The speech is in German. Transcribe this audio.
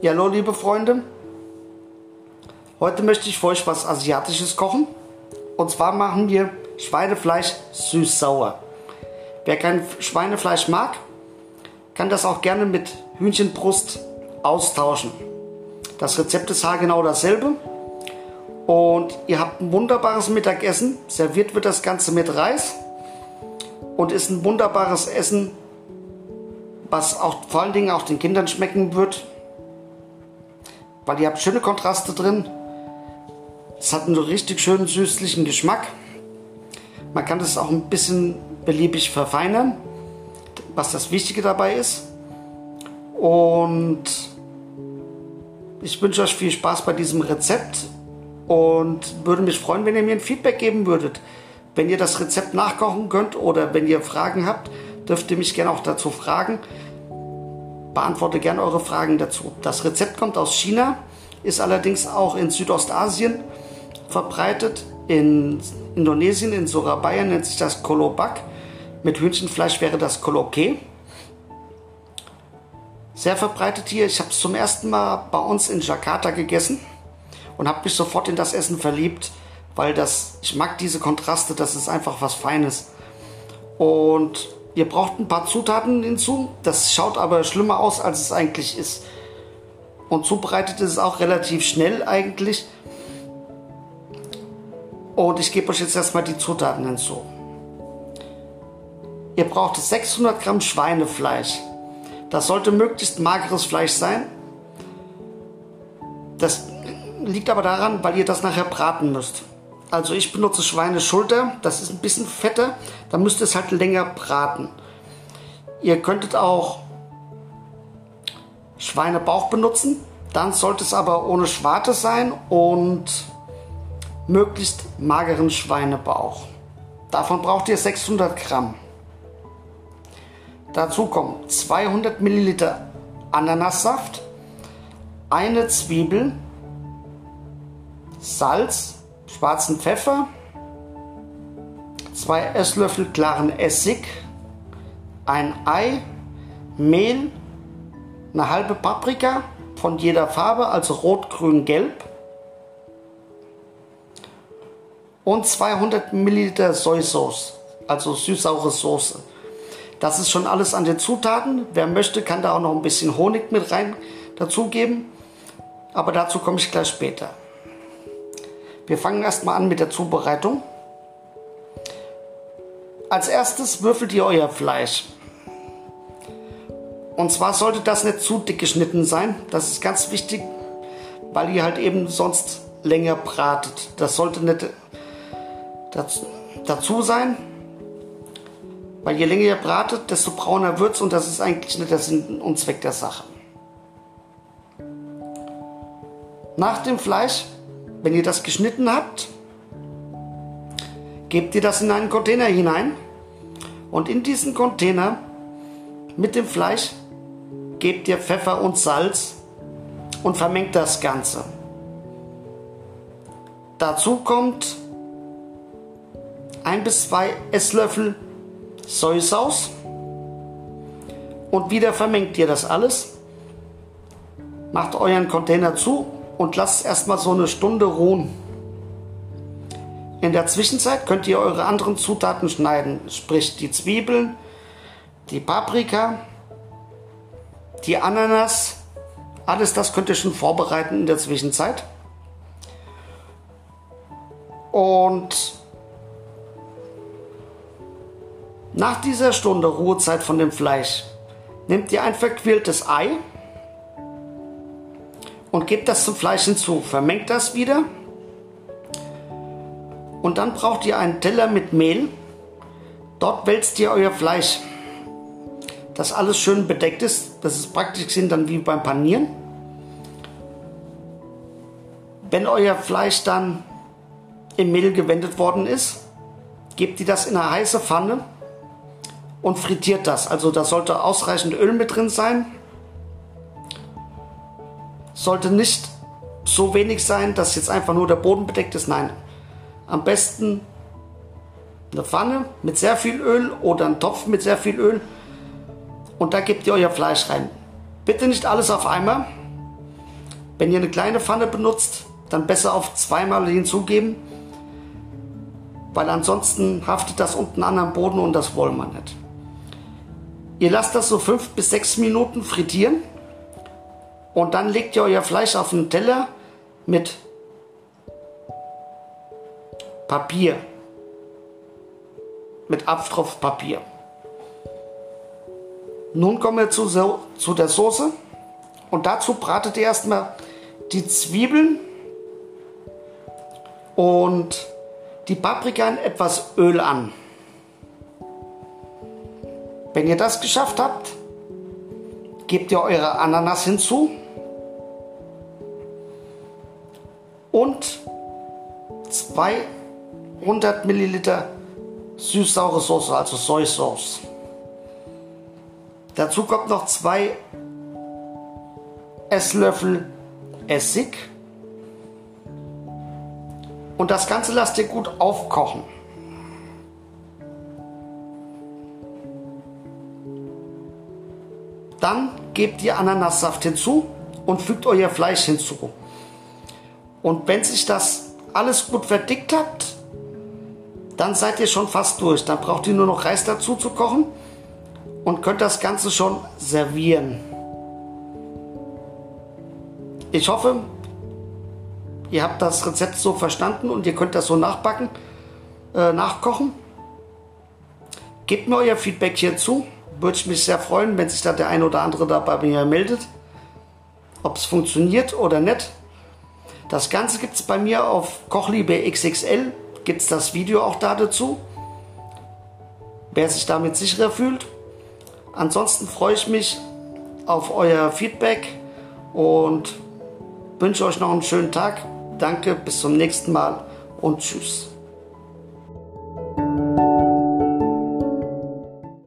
Hallo liebe Freunde. Heute möchte ich für euch was Asiatisches kochen. Und zwar machen wir Schweinefleisch süß-sauer. Wer kein Schweinefleisch mag, kann das auch gerne mit Hühnchenbrust austauschen. Das Rezept ist haargenau dasselbe. Und ihr habt ein wunderbares Mittagessen. Serviert wird das Ganze mit Reis. Und ist ein wunderbares Essen, was auch vor allen Dingen auch den Kindern schmecken wird weil ihr habt schöne Kontraste drin. Es hat einen richtig schönen süßlichen Geschmack. Man kann das auch ein bisschen beliebig verfeinern, was das Wichtige dabei ist. Und ich wünsche euch viel Spaß bei diesem Rezept und würde mich freuen, wenn ihr mir ein Feedback geben würdet. Wenn ihr das Rezept nachkochen könnt oder wenn ihr Fragen habt, dürft ihr mich gerne auch dazu fragen beantworte gerne eure Fragen dazu. Das Rezept kommt aus China, ist allerdings auch in Südostasien verbreitet. In Indonesien, in Surabaya nennt sich das Kolobak. Mit Hühnchenfleisch wäre das Koloke. Sehr verbreitet hier. Ich habe es zum ersten Mal bei uns in Jakarta gegessen und habe mich sofort in das Essen verliebt, weil das, ich mag diese Kontraste, das ist einfach was Feines. Und Ihr braucht ein paar Zutaten hinzu. Das schaut aber schlimmer aus, als es eigentlich ist. Und zubereitet ist es auch relativ schnell eigentlich. Und ich gebe euch jetzt erstmal die Zutaten hinzu. Ihr braucht 600 Gramm Schweinefleisch. Das sollte möglichst mageres Fleisch sein. Das liegt aber daran, weil ihr das nachher braten müsst. Also ich benutze Schweineschulter, das ist ein bisschen fetter, da müsst ihr es halt länger braten. Ihr könntet auch Schweinebauch benutzen, dann sollte es aber ohne Schwarte sein und möglichst mageren Schweinebauch. Davon braucht ihr 600 Gramm. Dazu kommen 200 Milliliter Ananassaft, eine Zwiebel, Salz, schwarzen Pfeffer, zwei Esslöffel klaren Essig, ein Ei, Mehl, eine halbe Paprika von jeder Farbe, also rot, grün, gelb und 200 Milliliter Sojasoße, also süß-saure Soße. Das ist schon alles an den Zutaten. Wer möchte, kann da auch noch ein bisschen Honig mit rein dazugeben. Aber dazu komme ich gleich später. Wir fangen erstmal an mit der Zubereitung. Als erstes würfelt ihr euer Fleisch. Und zwar sollte das nicht zu dick geschnitten sein. Das ist ganz wichtig, weil ihr halt eben sonst länger bratet. Das sollte nicht dazu sein. Weil je länger ihr bratet, desto brauner wird es und das ist eigentlich nicht der Sinn und Zweck der Sache. Nach dem Fleisch wenn ihr das geschnitten habt, gebt ihr das in einen Container hinein und in diesen Container mit dem Fleisch gebt ihr Pfeffer und Salz und vermengt das Ganze. Dazu kommt ein bis zwei Esslöffel Sojasauce und wieder vermengt ihr das alles. Macht euren Container zu und lasst erstmal so eine Stunde ruhen. In der Zwischenzeit könnt ihr eure anderen Zutaten schneiden, sprich die Zwiebeln, die Paprika, die Ananas, alles das könnt ihr schon vorbereiten in der Zwischenzeit. Und nach dieser Stunde Ruhezeit von dem Fleisch nehmt ihr ein verquirltes Ei und gebt das zum Fleisch hinzu. Vermengt das wieder. Und dann braucht ihr einen Teller mit Mehl. Dort wälzt ihr euer Fleisch, das alles schön bedeckt ist. Das ist praktisch sind dann wie beim Panieren. Wenn euer Fleisch dann im Mehl gewendet worden ist, gebt ihr das in eine heiße Pfanne und frittiert das. Also da sollte ausreichend Öl mit drin sein sollte nicht so wenig sein, dass jetzt einfach nur der Boden bedeckt ist. Nein, am besten eine Pfanne mit sehr viel Öl oder einen Topf mit sehr viel Öl und da gebt ihr euer Fleisch rein. Bitte nicht alles auf einmal, Wenn ihr eine kleine Pfanne benutzt, dann besser auf zweimal hinzugeben, weil ansonsten haftet das unten an am Boden und das wollen wir nicht. Ihr lasst das so fünf bis sechs Minuten frittieren und dann legt ihr euer Fleisch auf einen Teller mit Papier, mit Abtropfpapier. Nun kommen wir zu, zu der Soße und dazu bratet ihr erstmal die Zwiebeln und die Paprika in etwas Öl an. Wenn ihr das geschafft habt, gebt ihr eure Ananas hinzu und 200 Milliliter süß-saure Soße, also Soy Sauce. Dazu kommt noch zwei Esslöffel Essig. Und das Ganze lasst ihr gut aufkochen. Dann gebt ihr Ananassaft hinzu und fügt euer Fleisch hinzu. Und wenn sich das alles gut verdickt hat, dann seid ihr schon fast durch. Dann braucht ihr nur noch Reis dazu zu kochen und könnt das Ganze schon servieren. Ich hoffe, ihr habt das Rezept so verstanden und ihr könnt das so nachbacken, äh, nachkochen. Gebt mir euer Feedback hierzu. Würde ich mich sehr freuen, wenn sich da der ein oder andere da bei mir meldet. Ob es funktioniert oder nicht. Das Ganze gibt es bei mir auf Kochliebe XXL. Gibt es das Video auch da dazu. Wer sich damit sicherer fühlt. Ansonsten freue ich mich auf euer Feedback und wünsche euch noch einen schönen Tag. Danke, bis zum nächsten Mal und tschüss.